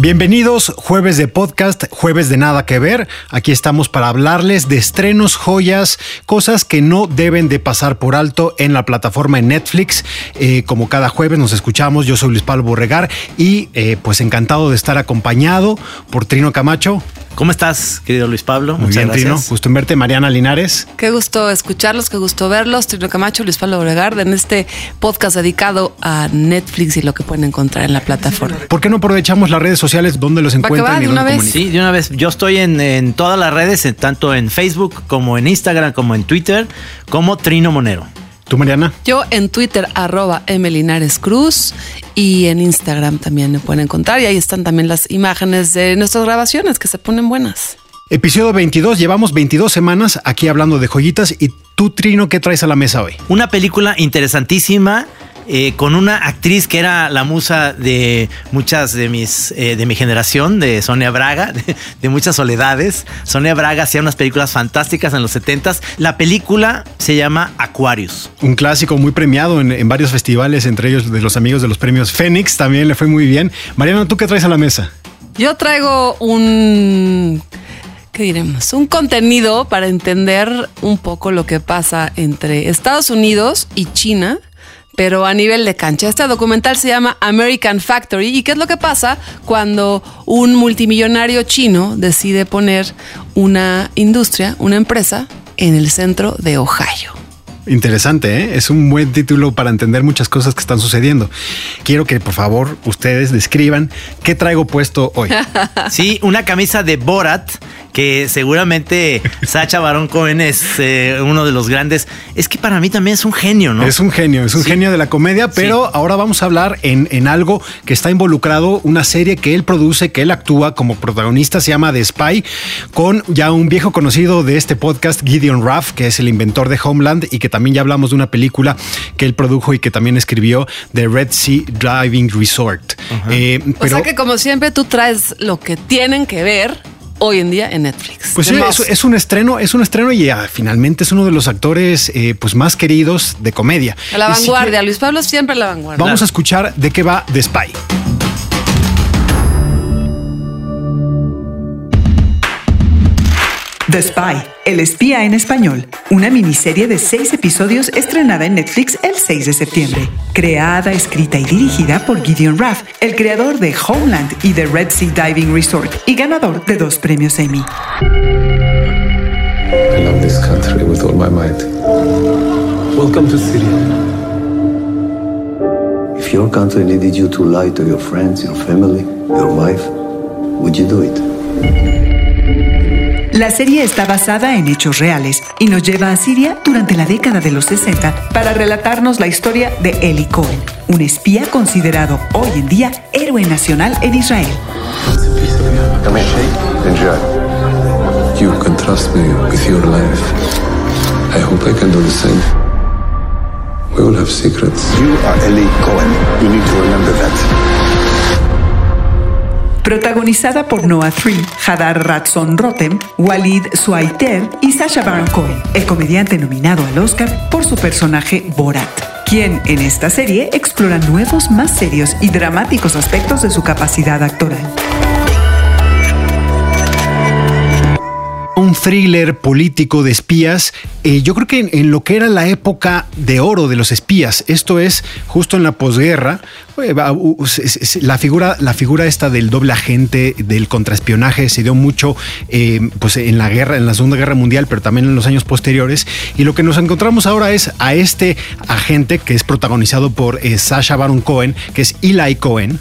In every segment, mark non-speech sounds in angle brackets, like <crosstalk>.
Bienvenidos, jueves de podcast, jueves de nada que ver. Aquí estamos para hablarles de estrenos, joyas, cosas que no deben de pasar por alto en la plataforma de Netflix. Eh, como cada jueves nos escuchamos, yo soy Luis Pablo Borregar y eh, pues encantado de estar acompañado por Trino Camacho. ¿Cómo estás, querido Luis Pablo? Muy bien, Trino. Gusto en verte, Mariana Linares. Qué gusto escucharlos, qué gusto verlos. Trino Camacho, Luis Pablo Obregard, en este podcast dedicado a Netflix y lo que pueden encontrar en la plataforma. ¿Por qué no aprovechamos las redes sociales donde los Va que encuentran va, y de dónde una vez. comunican? Sí, de una vez. Yo estoy en, en todas las redes, en- tanto en Facebook como en Instagram, como en Twitter, como Trino Monero. ¿Tú, Mariana? Yo en Twitter, arroba Linares Cruz y en Instagram también me pueden encontrar y ahí están también las imágenes de nuestras grabaciones que se ponen buenas. Episodio 22, llevamos 22 semanas aquí hablando de joyitas y tú, Trino, ¿qué traes a la mesa hoy? Una película interesantísima. Eh, con una actriz que era la musa de muchas de mis eh, de mi generación, de Sonia Braga, <laughs> de, de muchas soledades. Sonia Braga hacía unas películas fantásticas en los 70s. La película se llama Aquarius. Un clásico muy premiado en, en varios festivales, entre ellos de los amigos de los premios Fénix, también le fue muy bien. Mariana, ¿tú qué traes a la mesa? Yo traigo un, ¿qué diremos? Un contenido para entender un poco lo que pasa entre Estados Unidos y China, pero a nivel de cancha. Este documental se llama American Factory y qué es lo que pasa cuando un multimillonario chino decide poner una industria, una empresa en el centro de Ohio. Interesante, ¿eh? es un buen título para entender muchas cosas que están sucediendo. Quiero que por favor ustedes describan qué traigo puesto hoy. <laughs> Sí, una camisa de Borat que seguramente Sacha Baron Cohen es eh, uno de los grandes. Es que para mí también es un genio, ¿no? Es un genio, es un Sí. genio de la comedia, pero ahora vamos a hablar en, en algo que está involucrado, una serie que él produce, que él actúa como protagonista, se llama The Spy, con ya un viejo conocido de este podcast, Gideon Raff, que es el inventor de Homeland y que también ya hablamos de una película que él produjo y que también escribió, The Red Sea Driving Resort. Eh, O pero, sea que como siempre tú traes lo que tienen que ver hoy en día en Netflix. Pues sí, es, un estreno, es un estreno y ah, finalmente es uno de los actores eh, pues más queridos de comedia. A la vanguardia, Luis Pablo siempre a la vanguardia. Vamos a escuchar de qué va The Spy. The Spy, El espía en español, una miniserie de seis episodios estrenada en Netflix el 6 de septiembre. Creada, escrita y dirigida por Gideon Raff, el creador de Homeland y The Red Sea Diving Resort y ganador de dos premios Emmy. I love this country with all my might. Welcome to Syria. If your country needed you to lie to your friends, your family, your wife, would you do it? La serie está basada en hechos reales y nos lleva a Siria durante la década de los 60 para relatarnos la historia de Eli Cohen, un espía considerado hoy en día héroe nacional en Israel. We all have secrets. You are Eli Cohen. You need to remember that. Protagonizada por Noah Tree, Hadar Ratson Rotem, Walid Suaiter y Sasha Baron Cohen, el comediante nominado al Oscar por su personaje Borat, quien en esta serie explora nuevos, más serios y dramáticos aspectos de su capacidad actoral. Un thriller político de espías, eh, yo creo que en, lo que era la época de oro de los espías, esto es justo en la posguerra, eh, la figura, la figura esta del doble agente, del contraespionaje, se dio mucho eh, pues en la guerra, en la Segunda Guerra Mundial, pero también en los años posteriores. Y lo que nos encontramos ahora es a este agente que es protagonizado por Sasha Baron Cohen, que es Eli Cohen.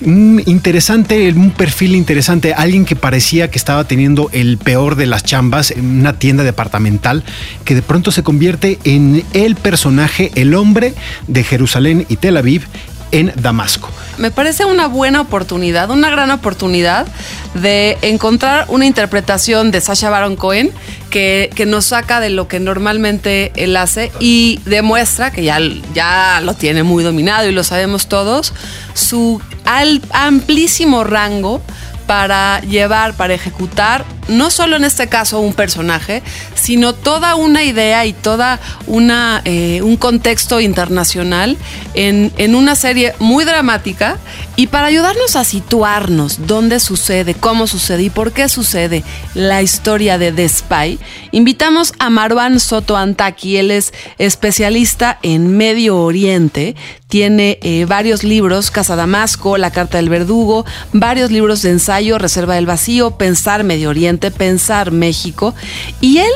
Un interesante, un perfil interesante, alguien que parecía que estaba teniendo el peor de las chambas en una tienda departamental, que de pronto se convierte en el personaje, el hombre de Jerusalén y Tel Aviv, en Damasco. Me parece una buena oportunidad, una gran oportunidad de encontrar una interpretación de Sasha Baron Cohen que, que nos saca de lo que normalmente él hace y demuestra, que ya, ya lo tiene muy dominado y lo sabemos todos, su al- amplísimo rango para llevar, para ejecutar, no solo en este caso un personaje, sino toda una idea y toda una eh, un contexto internacional en, en una serie muy dramática y para ayudarnos a situarnos dónde sucede, cómo sucede y por qué sucede la historia de The Spy, invitamos a Marwan Soto Antaki. Él es especialista en Medio Oriente, tiene eh, varios libros, Casa Damasco, La Carta del Verdugo, varios libros de ensayo, Reserva del Vacío, Pensar Medio Oriente, Pensar México. Y él,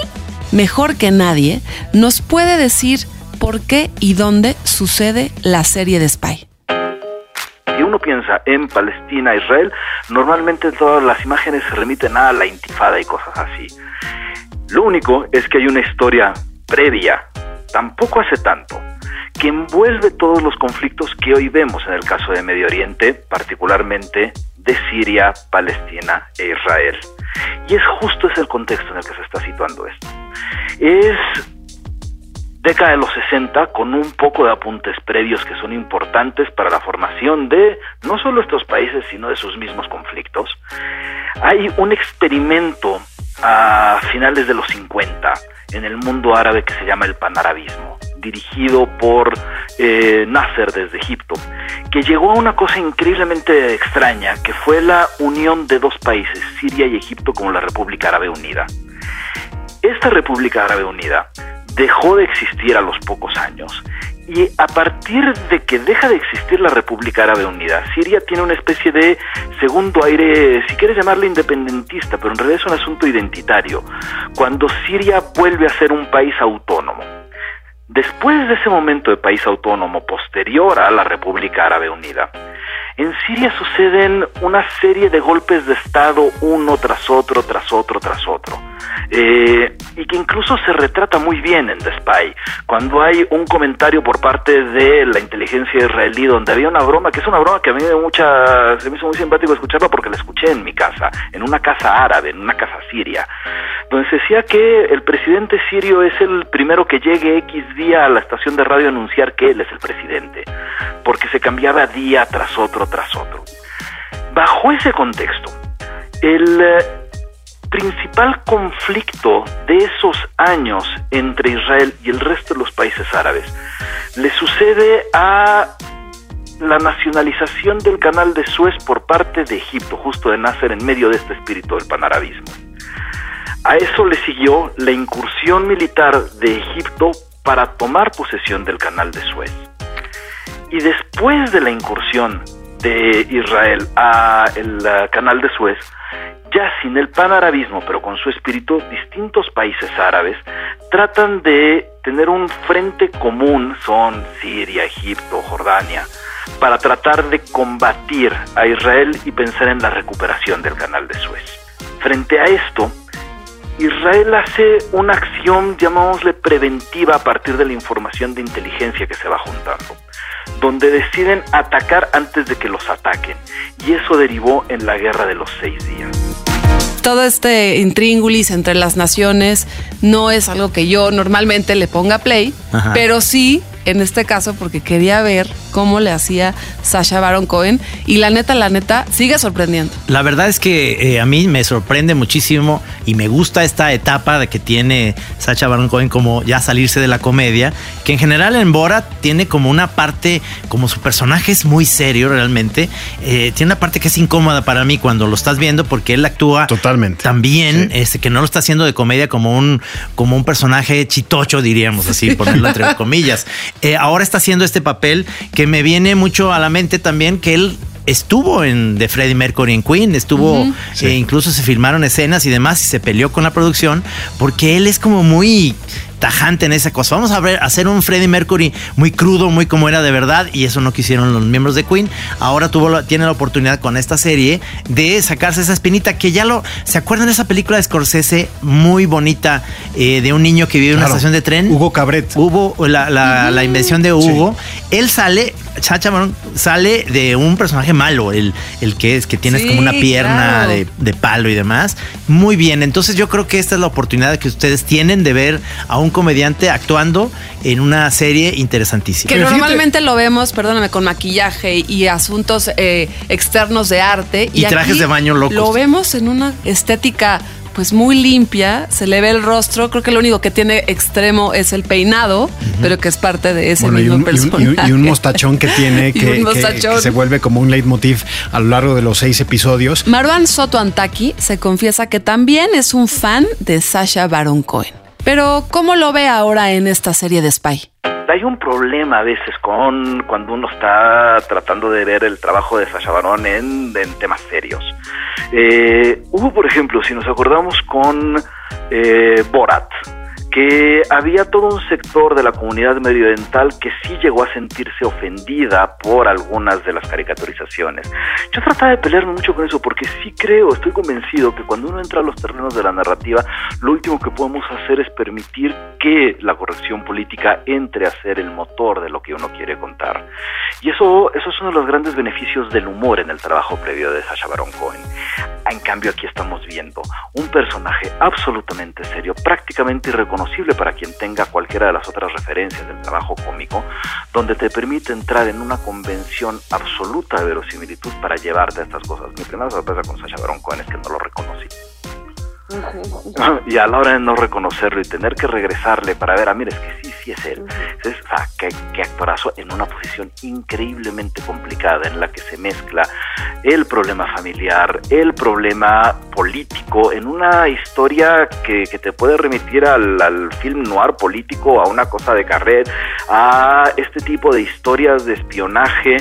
mejor que nadie, nos puede decir por qué y dónde sucede la serie de Spy. Si uno piensa en Palestina, Israel, normalmente todas las imágenes se remiten a la intifada y cosas así. Lo único es que hay una historia previa, tampoco hace tanto, que envuelve todos los conflictos que hoy vemos en el caso de Medio Oriente, particularmente de Siria, Palestina e Israel. Y es justo ese el contexto en el que se está situando esto. Es década de los 60 con un poco de apuntes previos que son importantes para la formación de no solo estos países, sino de sus mismos conflictos. Hay un experimento a finales de los 50 en el mundo árabe que se llama el panarabismo, dirigido por eh, Nasser desde Egipto, que llegó a una cosa increíblemente extraña, que fue la unión de dos países, Siria y Egipto, como la República Árabe Unida. Esta República Árabe Unida dejó de existir a los pocos años y a partir de que deja de existir la República Árabe Unida, Siria tiene una especie de segundo aire, si quieres llamarle independentista, pero en realidad es un asunto identitario, cuando Siria vuelve a ser un país autónomo. Después de ese momento de país autónomo posterior a la República Árabe Unida, en Siria suceden una serie de golpes de Estado uno tras otro, tras otro, tras otro. Eh, y que incluso se retrata muy bien en The Spy, cuando hay un comentario por parte de la inteligencia israelí donde había una broma, que es una broma que a mí me, mucha, se me hizo muy simpático escucharla porque la escuché en mi casa, en una casa árabe, en una casa siria, donde se decía que el presidente sirio es el primero que llegue X día a la estación de radio a anunciar que él es el presidente, porque se cambiaba día tras otro, tras otro. Bajo ese contexto, el eh, principal conflicto de esos años entre Israel y el resto de los países árabes le sucede a la nacionalización del canal de Suez por parte de Egipto, justo de Nasser en medio de este espíritu del panarabismo. A eso le siguió la incursión militar de Egipto para tomar posesión del canal de Suez. Y después de la incursión de Israel a el canal de Suez, ya sin el panarabismo, pero con su espíritu, distintos países árabes tratan de tener un frente común, son Siria, Egipto, Jordania, para tratar de combatir a Israel y pensar en la recuperación del canal de Suez. Frente a esto, Israel hace una acción, llamámosle preventiva, a partir de la información de inteligencia que se va juntando, donde deciden atacar antes de que los ataquen, y eso derivó en la guerra de los seis días todo este intríngulis entre las naciones no es algo que yo normalmente le ponga play, Ajá. pero sí en este caso porque quería ver cómo le hacía Sasha Baron Cohen y la neta, la neta, sigue sorprendiendo. La verdad es que eh, a mí me sorprende muchísimo y me gusta esta etapa de que tiene Sasha Baron Cohen como ya salirse de la comedia, que en general en Borat tiene como una parte, como su personaje es muy serio realmente, eh, tiene una parte que es incómoda para mí cuando lo estás viendo porque él actúa totalmente también, sí. este, que no lo está haciendo de comedia como un, como un personaje chitocho, diríamos así, ponerlo entre <laughs> comillas. Eh, ahora está haciendo este papel que me viene mucho a la mente también que él estuvo en The Freddie Mercury en Queen, estuvo, uh -huh. sí. eh, incluso se filmaron escenas y demás y se peleó con la producción porque él es como muy tajante en esa cosa. Vamos a ver, hacer un Freddie Mercury muy crudo, muy como era de verdad, y eso no quisieron los miembros de Queen. Ahora tuvo la, tiene la oportunidad con esta serie de sacarse esa espinita que ya lo. ¿Se acuerdan de esa película de Scorsese muy bonita eh, de un niño que vive en claro. una estación de tren? Hugo Cabret. Hugo, la, la, uh -huh. la invención de Hugo. Sí. Él sale, Baron sale de un personaje malo, el, el que es, que tienes Sí, como una pierna claro. de, de palo y demás. Muy bien, entonces yo creo que esta es la oportunidad que ustedes tienen de ver a un comediante actuando en una serie interesantísima. Que Pero fíjate- normalmente lo vemos, perdóname, con maquillaje y asuntos eh, externos de arte. Y trajes aquí de baño locos. Lo vemos en una estética pues muy limpia, se le ve el rostro, creo que lo único que tiene extremo es el peinado, pero que es parte de ese Bueno, y mismo un, y un- y un- personaje. y un <laughs> mostachón que tiene que se vuelve como un leitmotiv a lo largo de los seis episodios. Marwan Soto Antaki se confiesa que también es un fan de Sasha Baron Cohen. Pero, ¿cómo lo ve ahora en esta serie de Spy? Hay un problema a veces con cuando uno está tratando de ver el trabajo de Sasha Baron en, en temas serios. Eh, hubo, por ejemplo, si nos acordamos con eh, Borat, que había todo un sector de la comunidad mediodental que sí llegó a sentirse ofendida por algunas de las caricaturizaciones. Yo trataba de pelearme mucho con eso porque sí creo, estoy convencido que cuando uno entra a los terrenos de la narrativa, lo último que podemos hacer es permitir que la corrección política entre a ser el motor de lo que uno quiere contar. Y eso, eso es uno de los grandes beneficios del humor en el trabajo previo de Sacha Baron Cohen. En cambio, aquí estamos viendo un personaje absolutamente serio, prácticamente irreconocible para quien tenga cualquiera de las otras referencias del trabajo cómico, donde te permite entrar en una convención absoluta de verosimilitud para llevarte a estas cosas. Mi primera sorpresa con Sacha Baron Cohen es que no lo reconocí. <laughs> Y a la hora de no reconocerlo y tener que regresarle para ver, ah, mira, es que sí, sí es él. Es, sea, qué, actorazo en una posición increíblemente complicada en la que se mezcla el problema familiar, el problema político, en una historia que, te puede remitir al, al film noir político, a una cosa de carret, a este tipo de historias de espionaje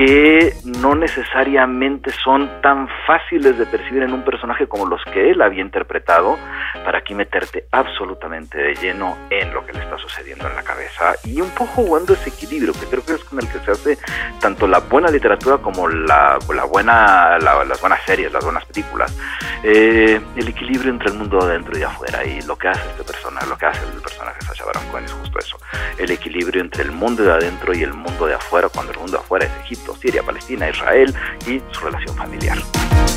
que no necesariamente son tan fáciles de percibir en un personaje como los que él había interpretado, para aquí meterte absolutamente de lleno en lo que le está sucediendo en la cabeza y un poco jugando ese equilibrio, que creo que es con el que se hace tanto la buena literatura como la, la buena, la- las buenas series, las buenas películas. Eh, el equilibrio entre el mundo de adentro y afuera y lo que hace este personaje, lo que hace el personaje Sacha Baron Cohen es justo eso, el equilibrio entre el mundo de adentro y el mundo de afuera, cuando el mundo de afuera es Egipto, Siria, Palestina, Israel y su relación familiar.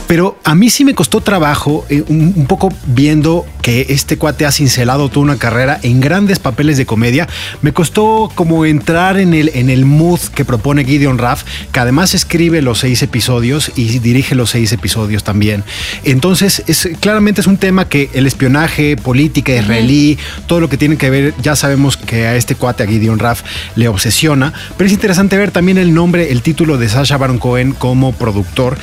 Pero a mí sí me costó trabajo, eh, un, un poco viendo que este cuate ha cincelado toda una carrera en grandes papeles de comedia. Me costó como entrar en el, en el mood que propone Gideon Raff, que además escribe los seis episodios y dirige los seis episodios también. Entonces, es, claramente es un tema que el espionaje, política israelí, todo lo que tiene que ver, ya sabemos que a este cuate, a Gideon Raff, le obsesiona. Pero es interesante ver también el nombre, el título de Sasha Baron Cohen como productor.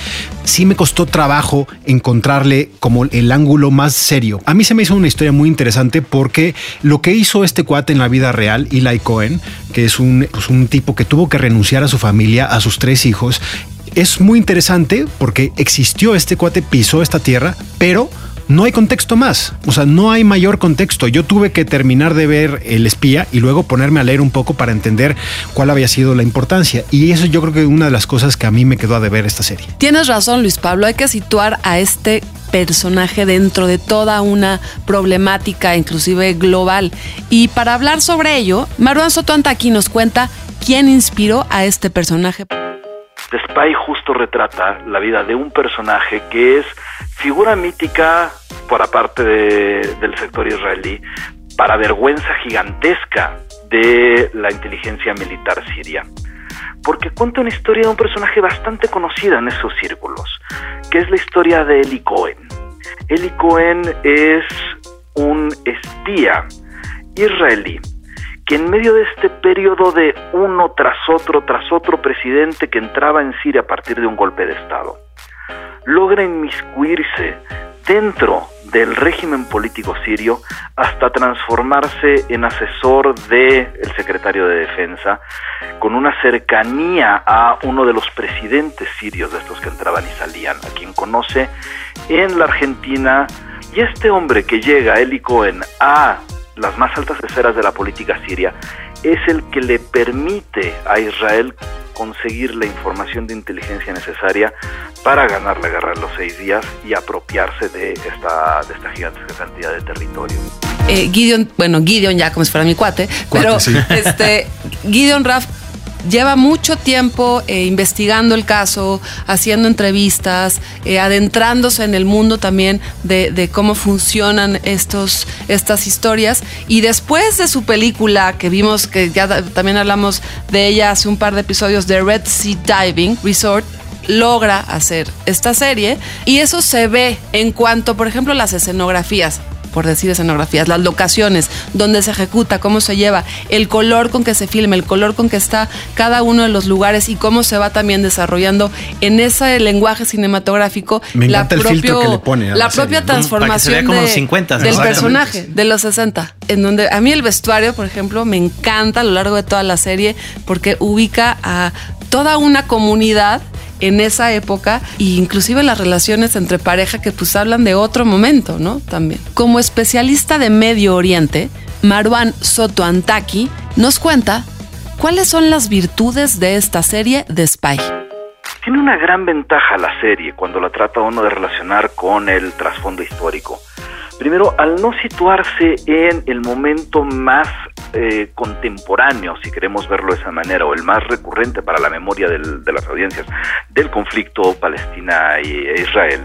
Sí me costó trabajo encontrarle como el ángulo más serio. A mí se me hizo una historia muy interesante porque lo que hizo este cuate en la vida real, Eli Cohen, que es un, pues, un tipo que tuvo que renunciar a su familia, a sus tres hijos, es muy interesante porque existió este cuate, pisó esta tierra, pero no hay contexto más. O sea, no hay mayor contexto. Yo tuve que terminar de ver El espía y luego ponerme a leer un poco para entender cuál había sido la importancia. Y eso yo creo que es una de las cosas que a mí me quedó a deber esta serie. Tienes razón, Luis Pablo. Hay que situar a este personaje dentro de toda una problemática, inclusive global. Y para hablar sobre ello, Marwan Soto Antaki nos cuenta quién inspiró a este personaje. The Spy justo retrata la vida de un personaje que es figura mítica por aparte de- del sector israelí, para vergüenza gigantesca de la inteligencia militar siria. Porque cuenta una historia de un personaje bastante conocida en esos círculos, que es la historia de Eli Cohen. Eli Cohen es un espía israelí que en medio de este periodo de uno tras otro, tras otro presidente que entraba en Siria a partir de un golpe de Estado, logra inmiscuirse dentro del régimen político sirio hasta transformarse en asesor del secretario de defensa con una cercanía a uno de los presidentes sirios de estos que entraban y salían, a quien conoce en la Argentina. Y este hombre que llega, Eli Cohen, a las más altas esferas de la política siria, es el que le permite a Israel conseguir la información de inteligencia necesaria para ganar la guerra de los seis días y apropiarse de esta, de esta gigantesca cantidad de territorio. Eh, Gideon, bueno, Gideon ya como si fuera mi cuate, Cuate, pero sí. este, Gideon Raff lleva mucho tiempo eh, investigando el caso, haciendo entrevistas, eh, adentrándose en el mundo también de, cómo funcionan estos, estas historias. Y después de su película, que vimos que ya también hablamos de ella hace un par de episodios, de Red Sea Diving Resort, logra hacer esta serie y eso se ve en cuanto, por ejemplo, las escenografías por decir escenografías, las locaciones, donde se ejecuta, cómo se lleva, el color con que se filma, el color con que está cada uno de los lugares y cómo se va también desarrollando en ese lenguaje cinematográfico Me encanta el filtro que le pone la la propia transformación como de- los 50, del personaje de los 60, en donde a mí el vestuario, por ejemplo, me encanta a lo largo de toda la serie porque ubica a toda una comunidad en esa época e inclusive las relaciones entre pareja que pues hablan de otro momento, ¿no? También. Como especialista de Medio Oriente, Marwan Soto Antaki nos cuenta cuáles son las virtudes de esta serie de Spy. Tiene una gran ventaja la serie cuando la trata uno de relacionar con el trasfondo histórico. Primero, al no situarse en el momento más eh, contemporáneo, si queremos verlo de esa manera, o el más recurrente para la memoria de las audiencias del conflicto Palestina y- e Israel,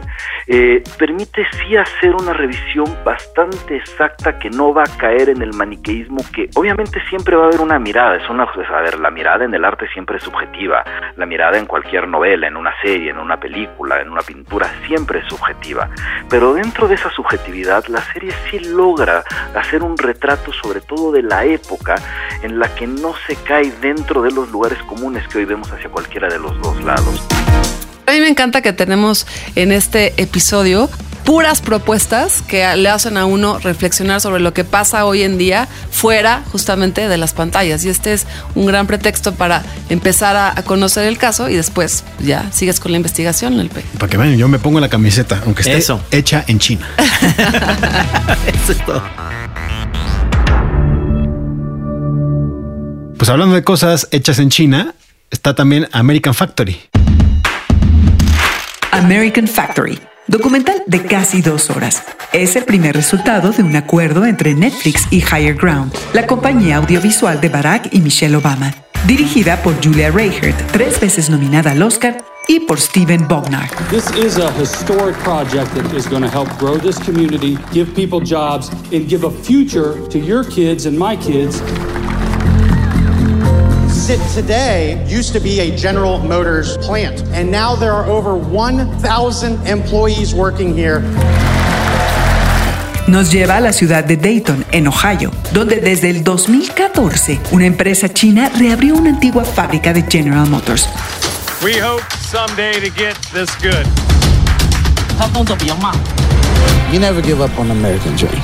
eh, permite sí hacer una revisión bastante exacta que no va a caer en el maniqueísmo que obviamente siempre va a haber una mirada, es una, pues, a ver, la mirada en el arte siempre es subjetiva, la mirada en cualquier novela, en una serie, en una película, en una pintura, siempre es subjetiva, pero dentro de esa subjetividad la serie sí logra hacer un retrato sobre todo de la época en la que no se cae dentro de los lugares comunes que hoy vemos hacia cualquiera de los dos lados. A mí me encanta que tenemos en este episodio puras propuestas que le hacen a uno reflexionar sobre lo que pasa hoy en día fuera justamente de las pantallas. Y este es un gran pretexto para empezar a, a conocer el caso y después ya sigues con la investigación, Elpe. Para que vean, yo me pongo la camiseta, aunque esté Eso. hecha en China. <laughs> Eso es todo. Pues hablando de cosas hechas en China, está también American Factory. American Factory, documental de casi dos horas. Es el primer resultado de un acuerdo entre Netflix y Higher Ground, la compañía audiovisual de Barack y Michelle Obama. Dirigida por Julia Reichert, tres veces nominada al Oscar, y por Steven Bognar. This is a historic project that is going to help grow this community, give people jobs, and give a future to your kids and my kids. Sit today used to be a General Motors plant, and now there are over 1,000 employees working here. Nos lleva a la ciudad de Dayton, en Ohio, donde desde el 2014 una empresa china reabrió una antigua fábrica de General Motors. We hope someday to get this good. You never give up on the American dream.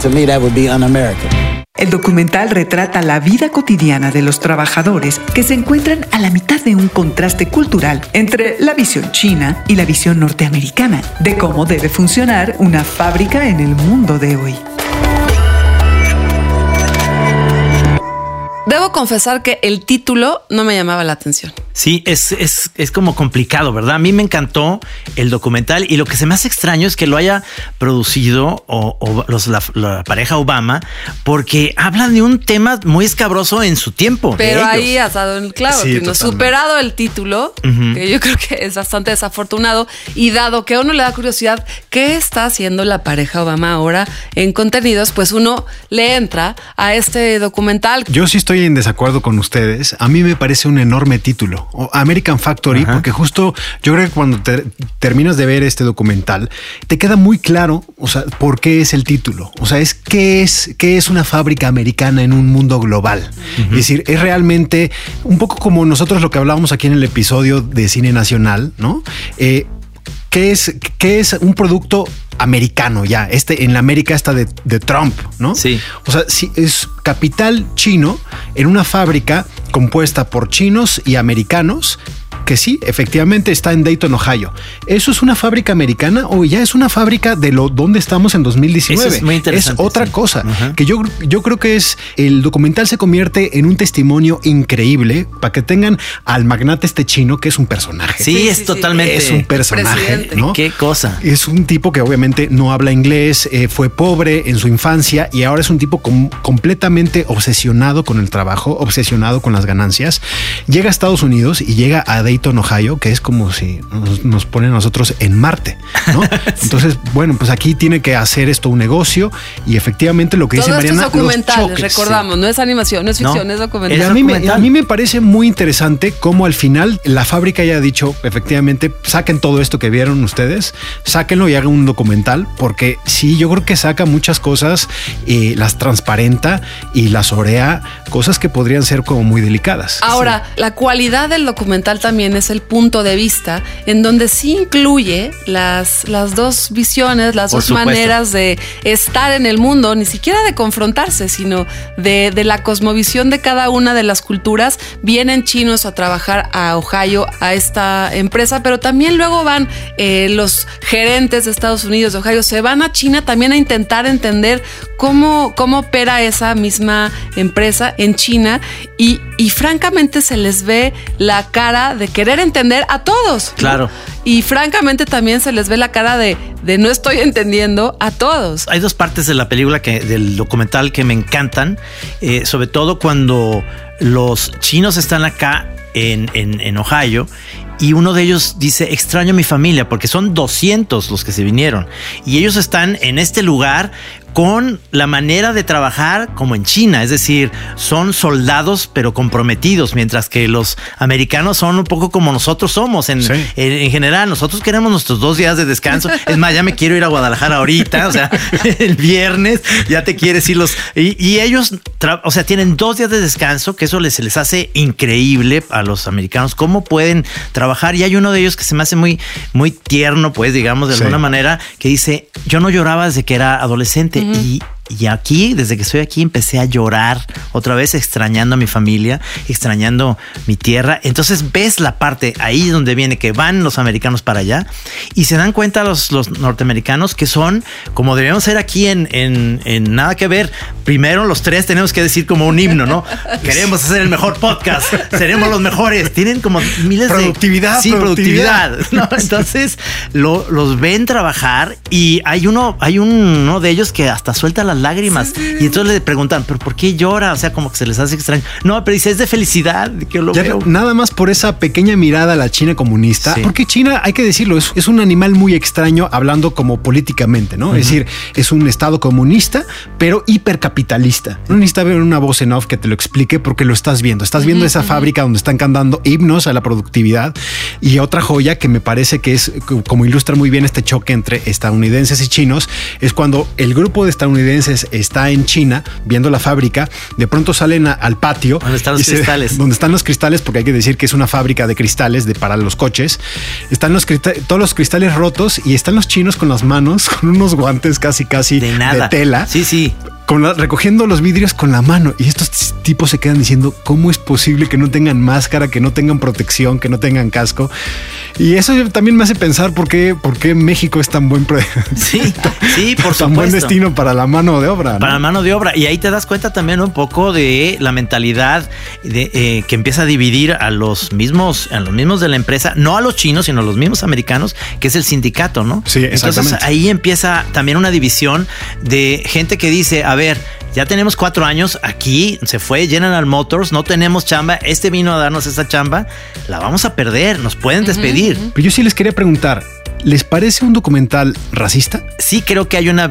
To me, that would be un-American. El documental retrata la vida cotidiana de los trabajadores que se encuentran a la mitad de un contraste cultural entre la visión china y la visión norteamericana, de cómo debe funcionar una fábrica en el mundo de hoy. Debo confesar que el título no me llamaba la atención. Sí, es, es, es como complicado, ¿verdad? A mí me encantó el documental y lo que se me hace extraño es que lo haya producido o, o los- la, la pareja Obama porque hablan de un tema muy escabroso en su tiempo. Pero ahí has dado en el clavo, Sí, que no superado el título, que yo creo que es bastante desafortunado, y dado que a uno le da curiosidad, ¿qué está haciendo la pareja Obama ahora en contenidos? Pues uno le entra a este documental. Yo sí estoy en desacuerdo con ustedes. A mí me parece un enorme título. American Factory, porque justo yo creo que cuando te- terminas de ver este documental, te queda muy claro, o sea, por qué es el título. O sea, es qué es, qué es una fábrica americana en un mundo global. Es decir, es realmente un poco como nosotros lo que hablábamos aquí en el episodio de cine nacional, ¿no? Eh, ¿Qué es, qué es un producto americano ya? Este en la América está de, de Trump, ¿no? Sí. O sea, si es capital chino en una fábrica compuesta por chinos y americanos que sí, efectivamente está en Dayton, Ohio. ¿Eso es una fábrica americana o ya es una fábrica de lo donde estamos en 2019? Eso es muy interesante, otra sí. cosa que yo, yo creo que es el documental se convierte en un testimonio increíble para que tengan al magnate este chino que es un personaje. Sí, es totalmente. Es un personaje, ¿no? Qué cosa. Es un tipo que obviamente no habla inglés, eh, fue pobre en su infancia y ahora es un tipo com- completamente obsesionado con el trabajo, obsesionado con las ganancias. Llega a Estados Unidos y llega a Dayton, Ohio, que es como si nos, nos ponen a nosotros en Marte, ¿no? <laughs> Entonces, bueno, pues aquí tiene que hacer esto un negocio y efectivamente lo que Todo dice esto es Mariana, los documentales, choques. recordamos, no es animación, no es No, ficción, es documental. a mí, me, a mí me parece muy interesante cómo al final la fábrica ya ha dicho, efectivamente, saquen todo esto que vieron ustedes, sáquenlo y hagan un documental, porque sí, yo creo que saca muchas cosas, eh, las transparenta y las orea, cosas que podrían ser como muy delicadas. Ahora, la cualidad del documental también es el punto de vista en donde sí incluye las, las dos visiones, las Por dos supuesto. maneras de estar en el mundo, ni siquiera de confrontarse, sino de, de la cosmovisión de cada una de las culturas. Vienen chinos a trabajar a Ohio, a esta empresa, pero también luego van eh, los gerentes de Estados Unidos, de Ohio, se van a China también a intentar entender cómo, cómo opera esa misma empresa en China y, y francamente se les ve la cara de querer entender a todos. ¿no? Claro. Y francamente también se les ve la cara de, de no estoy entendiendo a todos. Hay dos partes de la película que, del documental que me encantan, eh, sobre todo cuando los chinos están acá en, en- en Ohio y uno de ellos dice, extraño a mi familia, porque son 200 los que se vinieron y ellos están en este lugar con la manera de trabajar como en China, es decir, son soldados pero comprometidos, mientras que los americanos son un poco como nosotros somos. En, en, en general, nosotros queremos nuestros dos días de descanso, es más, ya me quiero ir a Guadalajara ahorita, o sea, <laughs> el viernes ya te quieres ir los... Y, y ellos, o sea, tienen dos días de descanso, que eso les, se les hace increíble a los americanos, cómo pueden trabajar, y hay uno de ellos que se me hace muy, muy tierno, pues, digamos, de Sí. alguna manera, que dice, yo no lloraba desde que era adolescente, y, y aquí, desde que estoy aquí, empecé a llorar otra vez, extrañando a mi familia, extrañando mi tierra. Entonces ves la parte ahí donde viene que van los americanos para allá y se dan cuenta los, los norteamericanos que son como deberíamos ser aquí en, en- en nada que ver. Primero los tres tenemos que decir como un himno, ¿no? <laughs> Queremos hacer el mejor podcast, seremos los mejores. Tienen como miles Productividad, de... Sí, productividad. productividad. ¿no? Entonces lo- los ven trabajar y hay uno, hay uno de ellos que hasta suelta las lágrimas y entonces le preguntan, ¿pero por qué llora? O sea, como que se les hace extraño. No, pero dice, es de felicidad que lo Ya veo. nada más por esa pequeña mirada a la China comunista, Sí. porque China, hay que decirlo, es, es un animal muy extraño hablando como políticamente, ¿no? Es decir, es un estado comunista, pero hipercapitalista. No necesitas ver una voz en off que te lo explique porque lo estás viendo. Estás viendo esa fábrica donde están cantando himnos a la productividad y otra joya que me parece que es como ilustra muy bien este choque entre estadounidenses y chinos, es cuando el grupo de estadounidenses está en China viendo la fábrica, de pronto salen a- al patio Donde están los se- cristales. <laughs> donde están los cristales, porque hay que decir que es una fábrica de cristales de, para los coches. Están los todos los cristales rotos y están los chinos con las manos, <laughs> con unos guantes casi, casi de, nada. tela. Sí, sí. Con la- recogiendo los vidrios con la mano. Y estos tipos se quedan diciendo, ¿cómo es posible que no tengan máscara, que no tengan protección, que no tengan casco? Y eso también me hace pensar por qué, por qué México es tan buen, pre- <laughs> Sí, <laughs> sí, por tan buen destino para la mano de obra. ¿no? Para la mano de obra. Y ahí te das cuenta también un poco de la mentalidad de, eh, que empieza a dividir a los mismos, a los mismos de la empresa, no a los chinos, sino a los mismos americanos, que es el sindicato, ¿no? Sí, Entonces exactamente. ahí empieza también una división de gente que dice, a ver, ya tenemos cuatro años, aquí se fue General Motors, no tenemos chamba, este vino a darnos esa chamba, la vamos a perder, nos pueden despedir. Pero yo sí les quería preguntar, ¿les parece un documental racista? sí creo que hay una,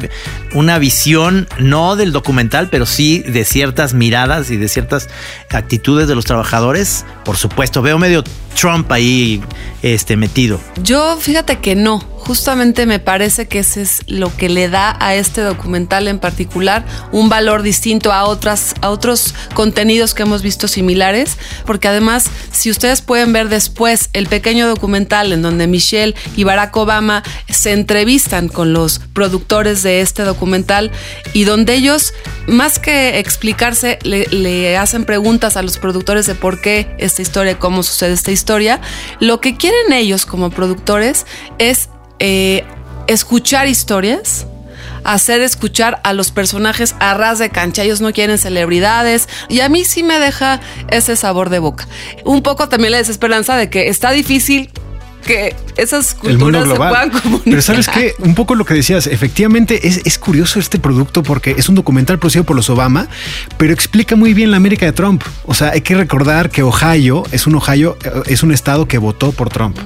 una visión, no del documental, pero sí de ciertas miradas y de ciertas actitudes de los trabajadores. Por supuesto, veo medio Trump ahí este, metido. Yo fíjate que no, justamente me parece que ese es lo que le da a este documental en particular un valor distinto a otras a otros contenidos que hemos visto similares, porque además si ustedes pueden ver después el pequeño documental en donde Michelle y Barack Obama se entrevistan con los productores de este documental y donde ellos más que explicarse le, le hacen preguntas a los productores de por qué esta historia, cómo sucede esta historia, lo que quieren ellos como productores es eh, escuchar historias, hacer escuchar a los personajes a ras de cancha. Ellos no quieren celebridades y a mí sí me deja ese sabor de boca. Un poco también la desesperanza de que está difícil que esas culturas se puedan comunicar. Pero sabes qué, un poco lo que decías, efectivamente es, es curioso este producto porque es un documental producido por los Obama, pero explica muy bien la América de Trump. O sea, hay que recordar que Ohio es un Ohio, eh, es un estado que votó por Trump.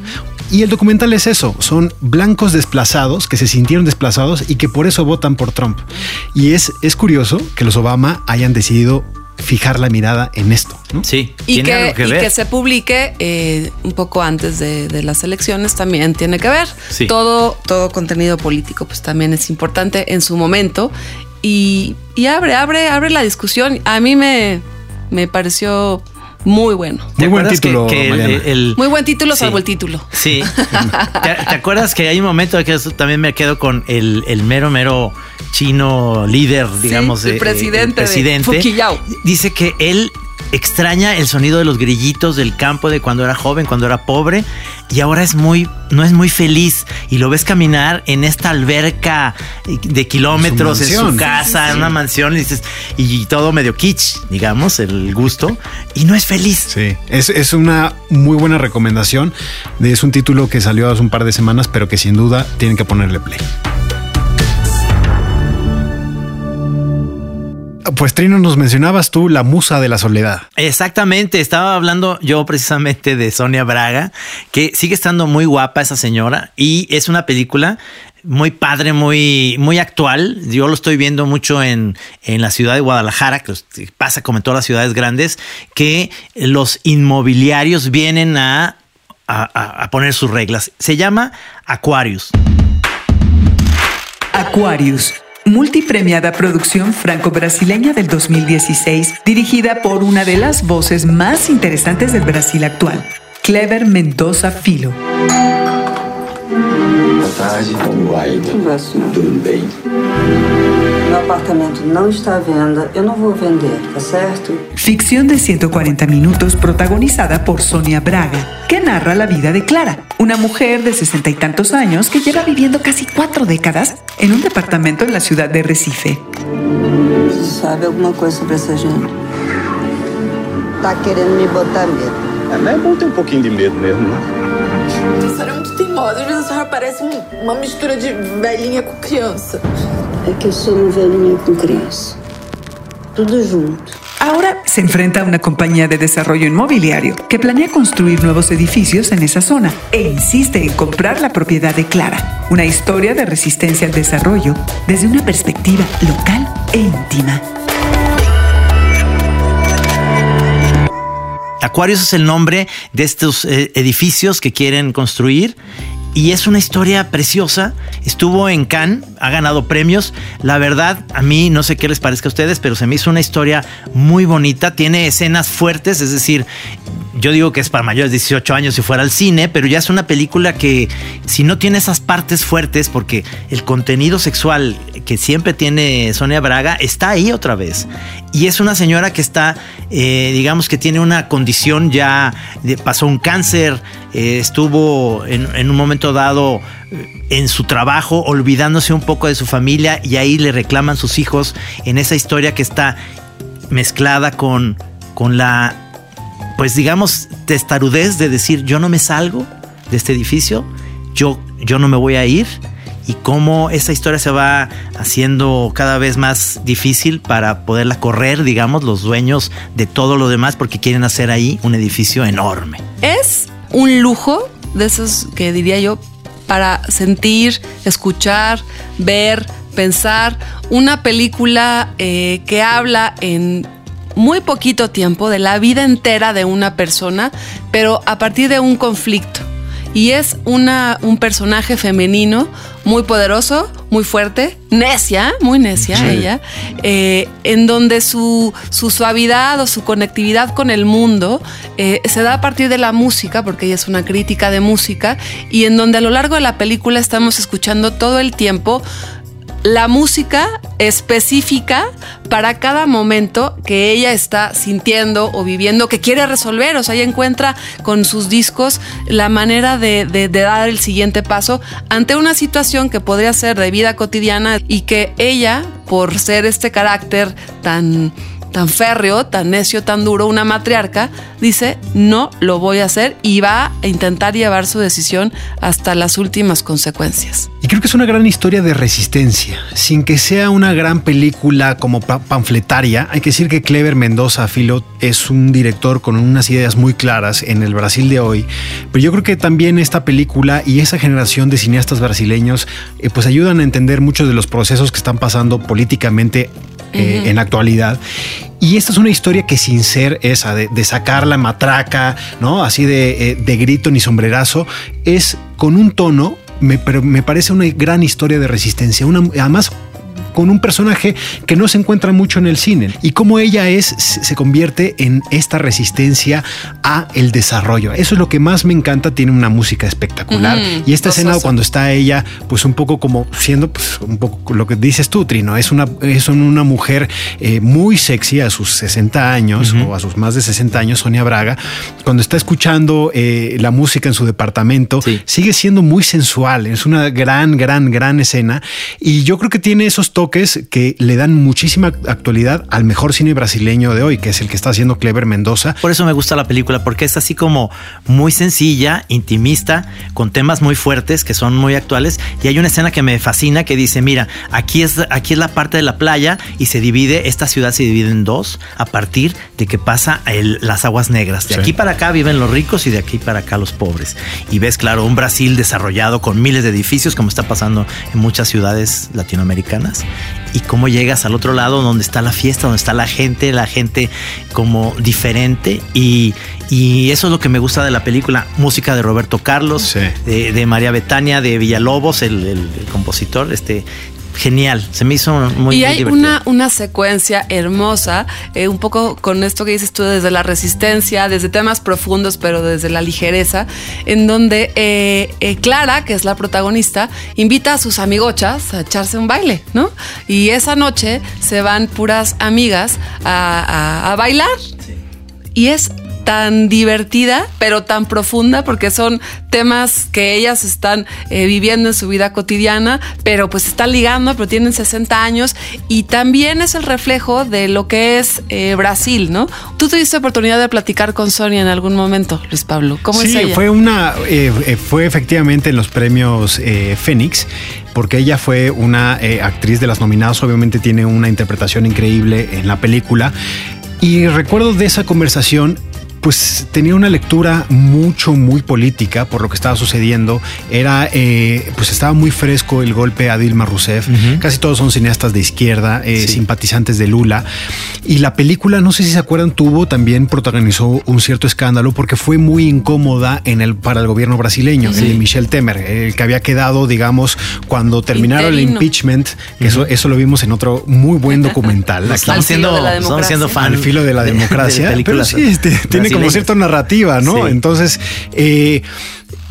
Y el documental es eso, son blancos desplazados que se sintieron desplazados y que por eso votan por Trump. Y es, es curioso que los Obama hayan decidido fijar la mirada en esto. ¿no? Sí, Y tiene que, algo que y ver. que se publique eh, un poco antes de, de las elecciones también tiene que ver. Sí. Todo, todo contenido político pues también es importante en su momento y, y abre, abre, abre la discusión. A mí me, me pareció muy bueno. ¿Te Muy buen que- título, que el- Muy buen título, Sí. salvo el título. Sí. <laughs> ¿Te, te acuerdas que hay un momento que también me quedo con el, el mero, mero chino líder, digamos, el eh, presidente de presidente? Fukiyao. Dice que él extraña el sonido de los grillitos del campo de cuando era joven, cuando era pobre, y ahora es muy, no es muy feliz. Y lo ves caminar en esta alberca de kilómetros en su, mansión. casa, en una mansión, y dices, y todo medio kitsch, digamos, el gusto, y no es feliz. Sí, es, es una muy buena recomendación. Es un título que salió hace un par de semanas, pero que sin duda tienen que ponerle play. Pues Trino, nos mencionabas tú la musa de la soledad. Exactamente, estaba hablando yo precisamente de Sonia Braga, que sigue estando muy guapa esa señora y es una película muy padre, muy, muy actual. Yo lo estoy viendo mucho en, en la ciudad de Guadalajara, que pasa como en todas las ciudades grandes, que los inmobiliarios vienen a, a, a- a poner sus reglas. Se llama Aquarius. Aquarius, multipremiada producción franco-brasileña del 2016, dirigida por una de las voces más interesantes del Brasil actual, Clever Mendoza Filo. Tudo. Meu apartamento não está à venda, eu não vou vender, tá certo? Ficción de 140 minutos protagonizada por Sonia Braga, que narra la vida de Clara, una mujer de sesenta y tantos años que lleva viviendo casi cuatro décadas en un departamento en la ciudad de Recife. Você sabe alguma coisa sobre essa gente? Tá querendo me botar medo. É, mas é bom ter um pouquinho de medo mesmo, né? Teimosa. Às vezes a senhora parece um- uma mistura de velhinha com criança. É que eu sou uma velhinha com criança. Tudo junto. Ahora se enfrenta a una compañía de desarrollo inmobiliario que planea construir nuevos edificios en esa zona e insiste en comprar la propiedad de Clara, una historia de resistencia al desarrollo desde una perspectiva local e íntima. Aquarius es el nombre de estos eh, edificios que quieren construir. Y es una historia preciosa. Estuvo en Cannes, ha ganado premios. La verdad, a mí no sé qué les parezca a ustedes, pero se me hizo una historia muy bonita. Tiene escenas fuertes, es decir, yo digo que es para mayores de 18 años si fuera al cine, pero ya es una película que si no tiene esas partes fuertes, porque el contenido sexual que siempre tiene Sonia Braga está ahí otra vez. Y es una señora que está, eh, digamos que tiene una condición ya, pasó un cáncer, eh, estuvo en, un momento dado en su trabajo olvidándose un poco de su familia y ahí le reclaman sus hijos en esa historia que está mezclada con, con la, pues digamos, testarudez de decir yo no me salgo de este edificio, yo, yo no me voy a ir y cómo esa historia se va haciendo cada vez más difícil para poderla correr, digamos, los dueños de todo lo demás porque quieren hacer ahí un edificio enorme. Es un lujo de esos que diría yo para sentir, escuchar, ver, pensar una película eh, que habla en muy poquito tiempo de la vida entera de una persona, pero a partir de un conflicto. y es una, un personaje femenino muy poderoso, muy fuerte, necia, muy necia Sí. ella, eh, en donde su, su suavidad o su conectividad con el mundo eh, se da a partir de la música, porque ella es una crítica de música, y en donde a lo largo de la película estamos escuchando todo el tiempo la música específica para cada momento que ella está sintiendo o viviendo, que quiere resolver. O sea, ella encuentra con sus discos la manera de, de- dar el siguiente paso ante una situación que podría ser de vida cotidiana y que ella, por ser este carácter tan tan férreo, tan necio, tan duro, una matriarca, dice, no lo voy a hacer y va a intentar llevar su decisión hasta las últimas consecuencias. Y creo que es una gran historia de resistencia, sin que sea una gran película como pa- panfletaria. Hay que decir que Clever Mendoza Filo es un director con unas ideas muy claras en el Brasil de hoy, pero yo creo que también esta película y esa generación de cineastas brasileños eh, pues ayudan a entender muchos de los procesos que están pasando políticamente eh, en la actualidad. Y esta es una historia que sin ser esa de, de sacar la matraca, ¿no? Así de, eh, de grito ni sombrerazo, es con un tono, me, pero me parece una gran historia de resistencia. Una, además, con un personaje que no se encuentra mucho en el cine y cómo ella es se convierte en esta resistencia a el desarrollo. Eso es lo que más me encanta, tiene una música espectacular. Y esta escena cuando está ella pues un poco como siendo pues un poco lo que dices tú Trino, es una es una mujer eh, muy sexy a sus 60 años o a sus más de 60 años Sonia Braga, cuando está escuchando eh, la música en su departamento, sigue siendo muy sensual, es una gran gran gran escena. Y yo creo que tiene esos toques que le dan muchísima actualidad al mejor cine brasileño de hoy, que es el que está haciendo Clever Mendoza. Por eso me gusta la película, porque es así como muy sencilla, intimista, con temas muy fuertes que son muy actuales. Y hay una escena que me fascina que dice, mira, aquí es, aquí es la parte de la playa y se divide, esta ciudad se divide en dos a partir de que pasa el- las aguas negras. De Sí. aquí para acá viven los ricos y de aquí para acá los pobres. Y ves, claro, un Brasil desarrollado con miles de edificios, como está pasando en muchas ciudades latinoamericanas. Y cómo llegas al otro lado donde está la fiesta, donde está la gente, la gente como diferente. Y, y eso es lo que me gusta de la película. Música de Roberto Carlos, de, de María Betania, de Villalobos, el, el- el compositor. Este, genial, se me hizo muy, y hay una, una secuencia hermosa, eh, un poco con esto que dices tú, desde la resistencia, desde temas profundos, pero desde la ligereza, en donde eh, eh, Clara, que es la protagonista, invita a sus amigochas a echarse un baile, ¿no? Y esa noche se van puras amigas a, a- a bailar. Y es tan divertida, pero tan profunda, porque son temas que ellas están eh, viviendo en su vida cotidiana, pero pues están ligando, pero tienen 60 años, y también es el reflejo de lo que es eh, Brasil, ¿no? Tú tuviste oportunidad de platicar con Sonia en algún momento, Luis Pablo. ¿Cómo es sí, ella? fue una, eh, fue efectivamente en los premios Fénix, porque ella fue una eh, actriz de las nominadas, obviamente tiene una interpretación increíble en la película. Y recuerdo de esa conversación pues tenía una lectura mucho, muy política por lo que estaba sucediendo. Era, eh, pues estaba muy fresco el golpe a Dilma Rousseff. Casi todos son cineastas de izquierda, eh, simpatizantes de Lula. Y la película, no sé si se acuerdan, tuvo también protagonizó un cierto escándalo porque fue muy incómoda en el, para el gobierno brasileño, el de Michel Temer, el que había quedado, digamos, cuando terminaron el impeachment, que eso, eso lo vimos en otro muy buen documental. <laughs> Estamos siendo, estamos siendo fan Al filo de la de- de democracia. pero sí, este, tiene como cierta narrativa, ¿no? Sí. Entonces, eh,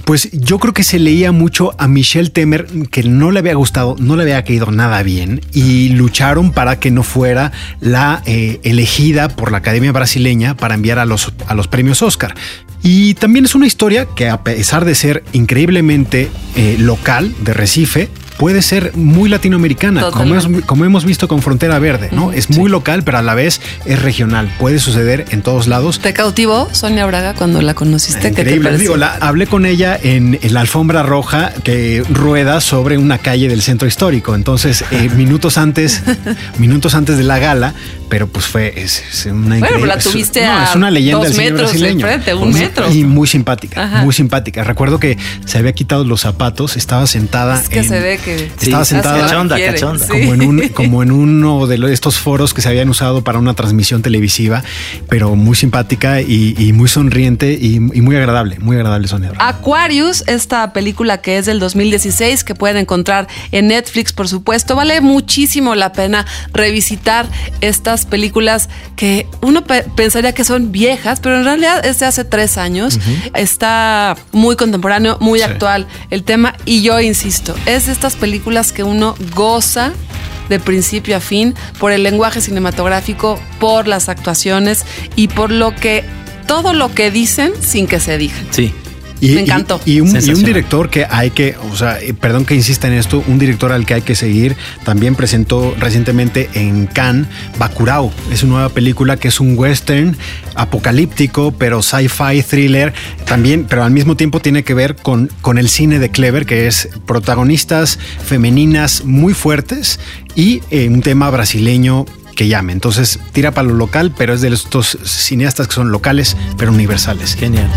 pues yo creo que se leía mucho a Michelle Temer que no le había gustado, no le había caído nada bien y lucharon para que no fuera la eh, elegida por la Academia Brasileña para enviar a los, a los premios Oscar. Y también es una historia que a pesar de ser increíblemente eh, local de Recife, puede ser muy latinoamericana, como, es- como hemos visto con Frontera Verde, ¿no? Es muy local, pero a la vez es regional. Puede suceder en todos lados. ¿Te cautivó Sonia Braga cuando la conociste? ¿Qué te Increíble. Digo, la- hablé con ella en, en la alfombra roja que rueda sobre una calle del centro histórico. Entonces, eh, <laughs> minutos antes, minutos antes de la gala, pero pues fue es, es una Bueno, increíble. la es- tuviste no, a es una leyenda dos del cine metros de brasileño. frente, un Muy- metro. Y muy simpática, Ajá. muy simpática. Recuerdo que se había quitado los zapatos, estaba sentada Es que en, se ve que Estaba sentada cachonda, quiere, cachonda. sí. como en un <laughs> como en uno de estos foros que se habían usado para una transmisión televisiva, pero muy simpática y, y muy sonriente y, y muy agradable, muy agradable Sonia. Aquarius, esta película que es del 2016, que pueden encontrar en Netflix, por supuesto. Vale muchísimo la pena revisitar estas películas que uno pe- pensaría que son viejas, pero en realidad es de hace tres años. Está muy contemporáneo, muy Sí. actual el tema. Y yo insisto, es de estas películas que uno goza de principio a fin por el lenguaje cinematográfico, por las actuaciones y por lo que todo lo que dicen sin que se digan. Sí. Y, Me encantó. Y, y un, y un Sensacional. director que hay que, o sea, eh, perdón que insista en esto, un director al que hay que seguir, también presentó recientemente en Cannes Bacurau. Es una nueva película que es un western apocalíptico, pero sci-fi thriller, también, pero al mismo tiempo tiene que ver con, con el cine de Clever, que es protagonistas femeninas muy fuertes y eh, un tema brasileño que llame. Entonces tira para lo local, pero es de estos cineastas que son locales, pero universales. Genial.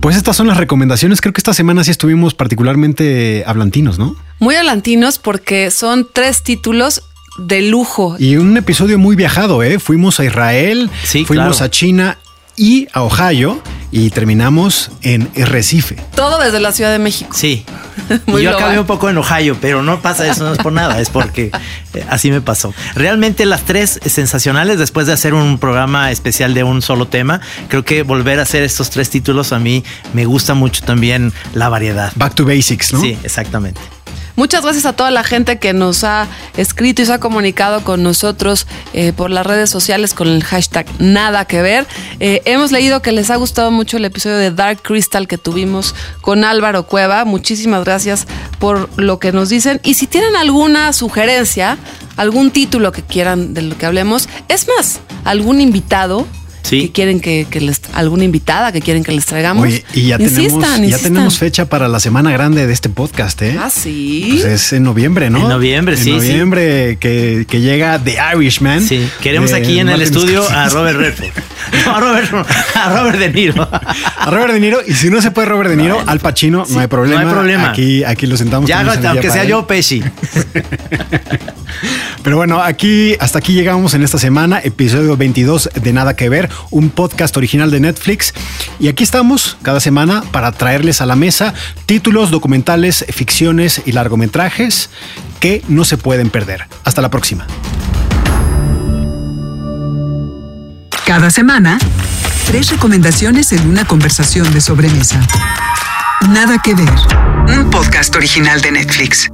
Pues estas son las recomendaciones. Creo que esta semana sí estuvimos particularmente hablantinos, ¿no? Muy adelantinos porque son tres títulos de lujo. Y un episodio muy viajado, ¿eh? Fuimos a Israel, Sí, fuimos claro. a China y a Ohio y terminamos en Recife. Todo desde la Ciudad de México. Sí. <laughs> Muy Y yo global. acabé un poco en Ohio, pero no pasa eso, no es por nada, es porque eh, así me pasó. Realmente las tres sensacionales, después de hacer un programa especial de un solo tema, creo que volver a hacer estos tres títulos a mí me gusta mucho también la variedad. Back to basics, ¿no? Sí, exactamente. Muchas gracias a toda la gente que nos ha escrito y se ha comunicado con nosotros eh, por las redes sociales con el hashtag nada que ver. Eh, hemos leído que les ha gustado mucho el episodio de Dark Crystal que tuvimos con Álvaro Cueva. Muchísimas gracias por lo que nos dicen. Y si tienen alguna sugerencia, algún título que quieran de lo que hablemos, es más, algún invitado. Sí. Que quieren que, que les, alguna invitada que quieren que les traigamos. Oye, y ya Insistan, tenemos, ya insistan. tenemos fecha para la semana grande de este podcast, ¿eh? Ah, sí. Pues es en noviembre, ¿no? En noviembre, sí, En sí. noviembre que, que llega The Irishman. Sí, queremos aquí en el estudio Scorsese. a Robert Redford. <laughs> No, a Robert, a Robert De Niro. A Robert De Niro, y si no se puede Robert De Niro, Al Pacino, no hay problema. no hay problema. Aquí, aquí lo sentamos. Ya, energía aunque sea él. yo, <laughs> Pesci. Pero bueno, aquí hasta aquí llegamos en esta semana, episodio 22 de Nada que ver, un podcast original de Netflix. Y aquí estamos cada semana para traerles a la mesa títulos, documentales, ficciones y largometrajes que no se pueden perder. Hasta la próxima. Cada semana, tres recomendaciones en una conversación de sobremesa. Nada que ver. Un podcast original de Netflix.